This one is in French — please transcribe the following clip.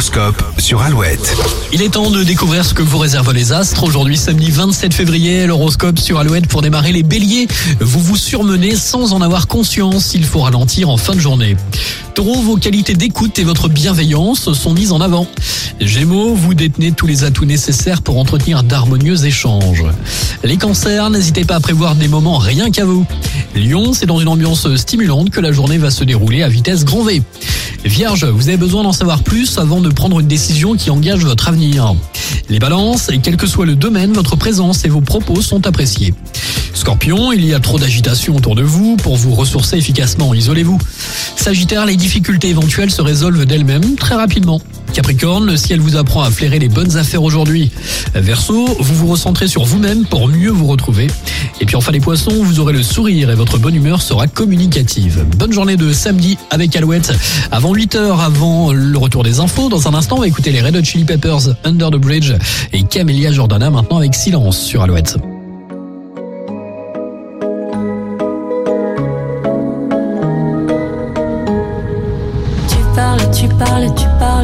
L'horoscope sur Alouette. Il est temps de découvrir ce que vous réservent les astres. Aujourd'hui, samedi 27 février, l'horoscope sur Alouette pour démarrer les béliers. Vous vous surmenez sans en avoir conscience. Il faut ralentir en fin de journée. Taureau, vos qualités d'écoute et votre bienveillance sont mises en avant. Gémeaux, vous détenez tous les atouts nécessaires pour entretenir d'harmonieux échanges. Les cancers, n'hésitez pas à prévoir des moments rien qu'à vous. Lion, c'est dans une ambiance stimulante que la journée va se dérouler à vitesse grand V. Vierge, vous avez besoin d'en savoir plus avant de prendre une décision qui engage votre avenir. Les balances, et quel que soit le domaine, votre présence et vos propos sont appréciés. Scorpion, il y a trop d'agitation autour de vous. Pour vous ressourcer efficacement, isolez-vous. Sagittaire, les difficultés éventuelles se résolvent d'elles-mêmes très rapidement. Capricorne, le ciel vous apprend à flairer les bonnes affaires aujourd'hui. Verseau, vous vous recentrez sur vous-même pour mieux vous retrouver. Et puis enfin les poissons, vous aurez le sourire et votre bonne humeur sera communicative. Bonne journée de samedi avec Alouette. Avant 8h, avant le retour des infos, dans un instant, on va écouter les Red Hot Chili Peppers, Under the Bridge et Camélia Jordana maintenant avec Silence sur Alouette. Tu parles, tu parles, tu parles.